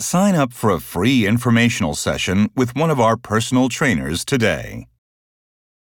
Sign up for a free informational session with one of our personal trainers today.